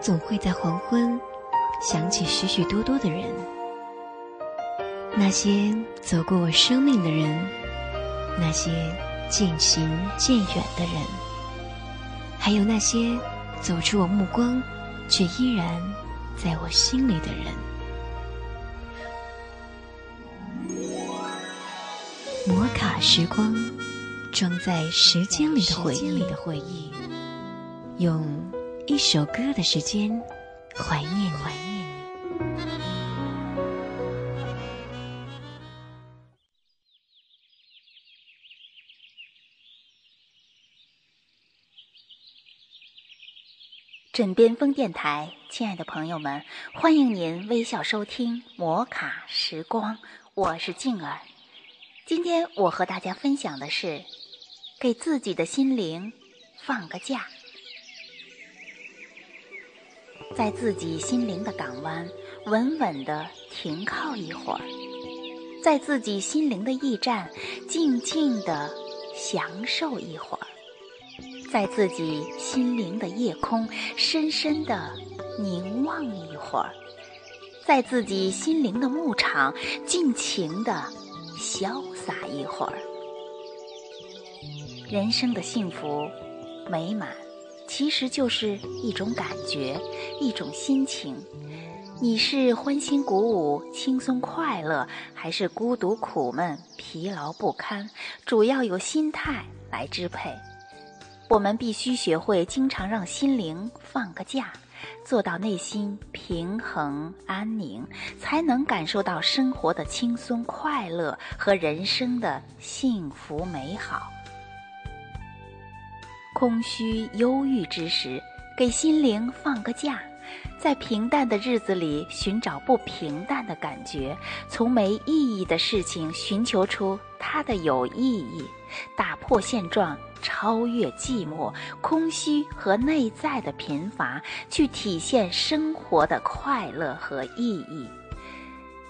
总会在黄昏想起许许多多的人，那些走过我生命的人，那些渐行渐远的人，还有那些走出我目光却依然在我心里的人。摩卡时光，装在时间里的回忆，用一首歌的时间怀念怀念你。枕边风电台，亲爱的朋友们，欢迎您微笑收听摩卡时光，我是静儿。今天我和大家分享的是，给自己的心灵放个假，在自己心灵的港湾稳稳的停靠一会儿，在自己心灵的驿站静静的享受一会儿，在自己心灵的夜空深深的凝望一会儿，在自己心灵的牧场尽情的潇洒一会儿。人生的幸福美满，其实就是一种感觉，一种心情。你是欢欣鼓舞、轻松快乐，还是孤独苦闷、疲劳不堪？主要由心态来支配。我们必须学会经常让心灵放个假，做到内心平衡安宁，才能感受到生活的轻松快乐和人生的幸福美好。空虚忧郁之时，给心灵放个假，在平淡的日子里寻找不平淡的感觉，从没意义的事情寻求出它的有意义，打破现状，超越寂寞、空虚和内在的贫乏，去体现生活的快乐和意义。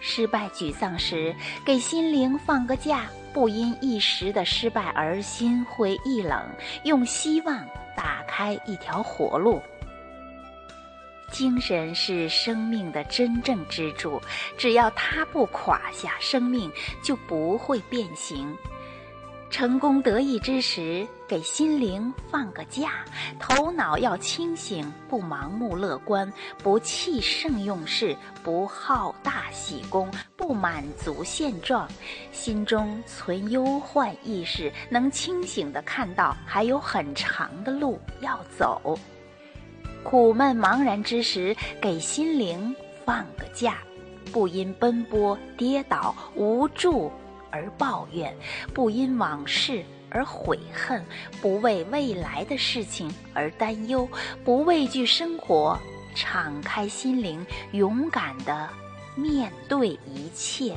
失败沮丧时，给心灵放个假。不因一时的失败而心灰意冷，用希望打开一条活路。精神是生命的真正支柱，只要它不垮下，生命就不会变形。成功得意之时，给心灵放个假，头脑要清醒，不盲目乐观，不气盛用事，不好大喜功，不满足现状，心中存忧患意识，能清醒地看到还有很长的路要走。苦闷茫然之时，给心灵放个假，不因奔波跌倒无助。而抱怨，不因往事而悔恨，不为未来的事情而担忧，不畏惧生活，敞开心灵，勇敢地面对一切。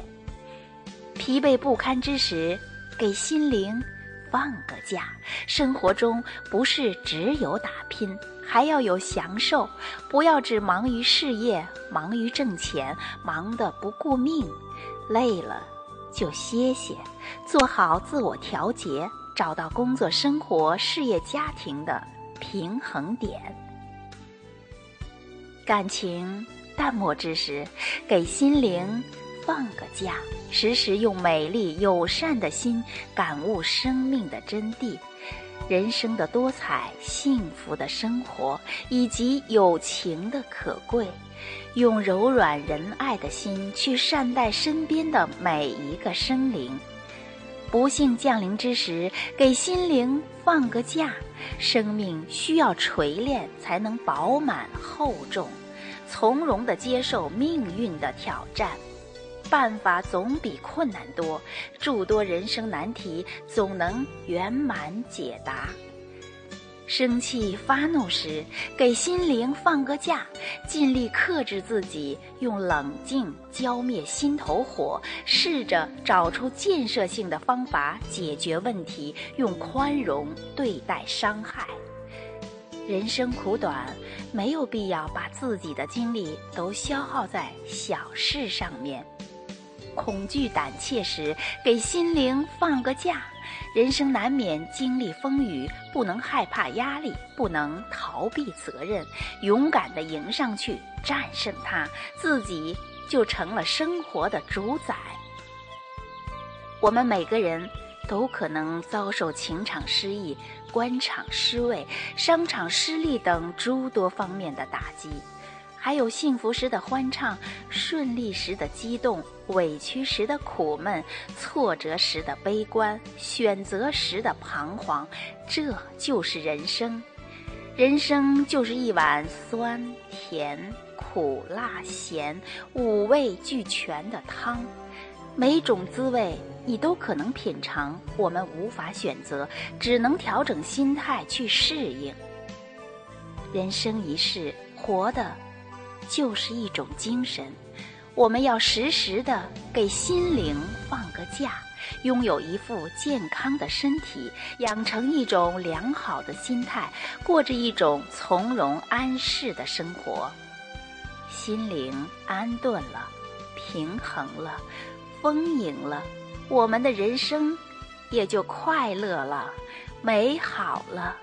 疲惫不堪之时，给心灵放个假。生活中不是只有打拼，还要有享受。不要只忙于事业，忙于挣钱，忙得不顾命，累了。就歇歇，做好自我调节，找到工作、生活、事业、家庭的平衡点。感情淡漠之时，给心灵放个假，时时用美丽友善的心感悟生命的真谛。人生的多彩，幸福的生活，以及友情的可贵，用柔软仁爱的心去善待身边的每一个生灵。不幸降临之时，给心灵放个假。生命需要锤炼，才能饱满厚重，从容地接受命运的挑战。办法总比困难多，诸多人生难题总能圆满解答。生气发怒时，给心灵放个假，尽力克制自己，用冷静浇灭心头火，试着找出建设性的方法解决问题，用宽容对待伤害。人生苦短，没有必要把自己的精力都消耗在小事上面。恐惧胆怯时，给心灵放个假，人生难免经历风雨，不能害怕压力，不能逃避责任，勇敢地迎上去，战胜它，自己就成了生活的主宰。我们每个人都可能遭受情场失意、官场失位、商场失利等诸多方面的打击。还有幸福时的欢畅，顺利时的激动，委屈时的苦闷，挫折时的悲观，选择时的彷徨，这就是人生。人生就是一碗酸甜苦辣咸五味俱全的汤，每种滋味你都可能品尝。我们无法选择，只能调整心态去适应。人生一世，活的。就是一种精神，我们要时时的给心灵放个假，拥有一副健康的身体，养成一种良好的心态，过着一种从容安适的生活。心灵安顿了，平衡了，丰盈了，我们的人生也就快乐了，美好了，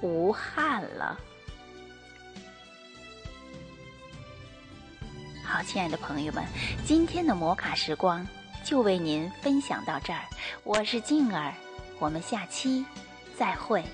无憾了。好，亲爱的朋友们，今天的摩卡时光就为您分享到这儿。我是静儿，我们下期再会。